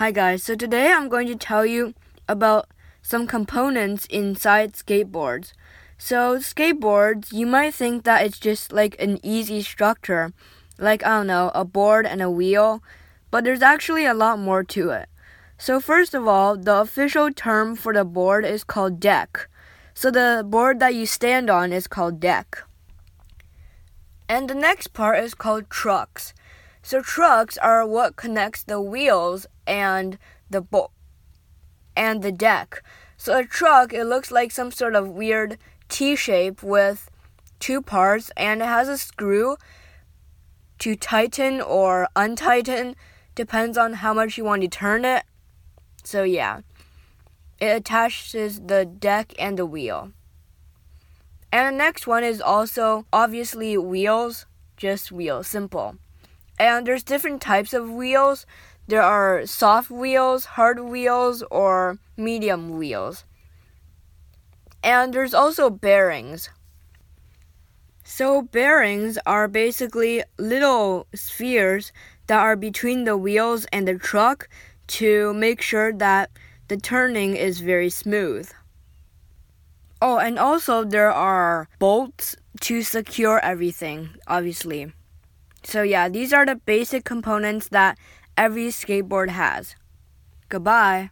Hi guys, so today I'm going to tell you about some components inside skateboards. So, skateboards, you might think that it's just like an easy structure, like I don't know, a board and a wheel, but there's actually a lot more to it. So, first of all, the official term for the board is called deck. So, the board that you stand on is called deck. And the next part is called trucks. So trucks are what connects the wheels and the bo- and the deck. So a truck it looks like some sort of weird T shape with two parts and it has a screw to tighten or untighten depends on how much you want to turn it. So yeah. It attaches the deck and the wheel. And the next one is also obviously wheels, just wheels, simple. And there's different types of wheels. There are soft wheels, hard wheels, or medium wheels. And there's also bearings. So, bearings are basically little spheres that are between the wheels and the truck to make sure that the turning is very smooth. Oh, and also there are bolts to secure everything, obviously. So, yeah, these are the basic components that every skateboard has. Goodbye.